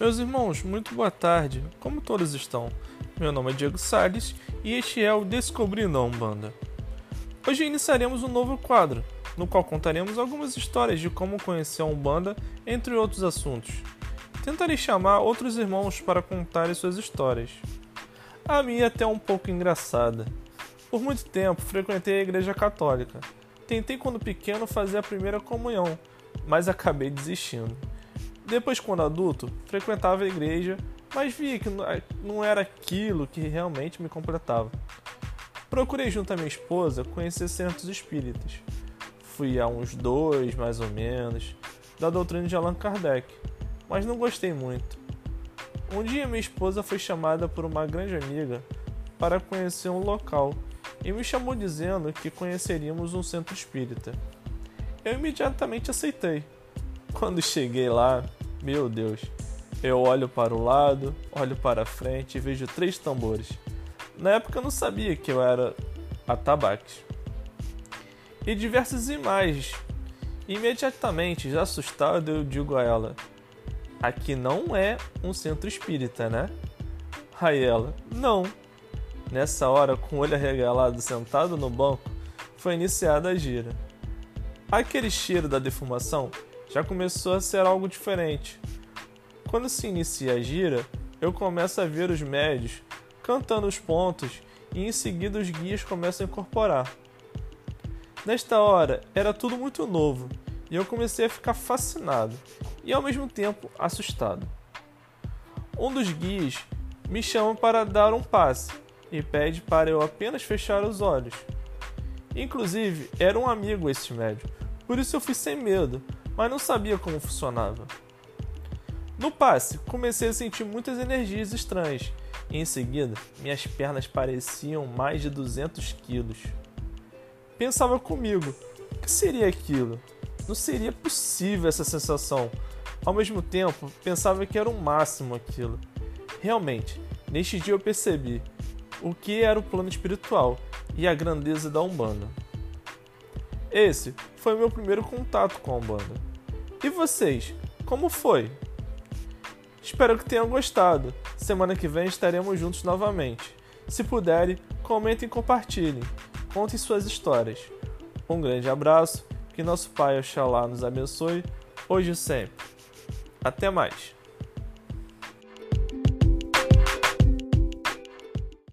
Meus irmãos, muito boa tarde. Como todos estão? Meu nome é Diego Salles e este é o Descobrindo a Umbanda. Hoje iniciaremos um novo quadro, no qual contaremos algumas histórias de como conhecer a Umbanda, entre outros assuntos. Tentarei chamar outros irmãos para contarem suas histórias. A minha é até um pouco engraçada. Por muito tempo frequentei a igreja católica. Tentei quando pequeno fazer a primeira comunhão, mas acabei desistindo. Depois, quando adulto, frequentava a igreja, mas via que não era aquilo que realmente me completava. Procurei junto à minha esposa conhecer centros espíritas. Fui a uns dois, mais ou menos, da doutrina de Allan Kardec, mas não gostei muito. Um dia minha esposa foi chamada por uma grande amiga para conhecer um local e me chamou dizendo que conheceríamos um centro espírita. Eu imediatamente aceitei. Quando cheguei lá, meu Deus. Eu olho para o lado, olho para a frente e vejo três tambores. Na época eu não sabia que eu era atabaques. E diversas imagens. Imediatamente, já assustado, eu digo a ela: Aqui não é um centro espírita, né? Aí ela: Não. Nessa hora, com o olho arregalado sentado no banco, foi iniciada a gira. Aquele cheiro da defumação já começou a ser algo diferente. Quando se inicia a gira, eu começo a ver os médios cantando os pontos e em seguida os guias começam a incorporar. Nesta hora era tudo muito novo e eu comecei a ficar fascinado e ao mesmo tempo assustado. Um dos guias me chama para dar um passe e pede para eu apenas fechar os olhos. Inclusive, era um amigo esse médio, por isso eu fui sem medo, mas não sabia como funcionava. No passe, comecei a sentir muitas energias estranhas e em seguida minhas pernas pareciam mais de 200 quilos. Pensava comigo, o que seria aquilo? Não seria possível essa sensação. Ao mesmo tempo, pensava que era o máximo aquilo. Realmente, neste dia eu percebi o que era o plano espiritual e a grandeza da Umbanda. Esse foi meu primeiro contato com a Umbanda. E vocês, como foi? Espero que tenham gostado. Semana que vem estaremos juntos novamente. Se puderem, comentem e compartilhem. Contem suas histórias. Um grande abraço, que nosso Pai Oxalá nos abençoe, hoje e sempre. Até mais!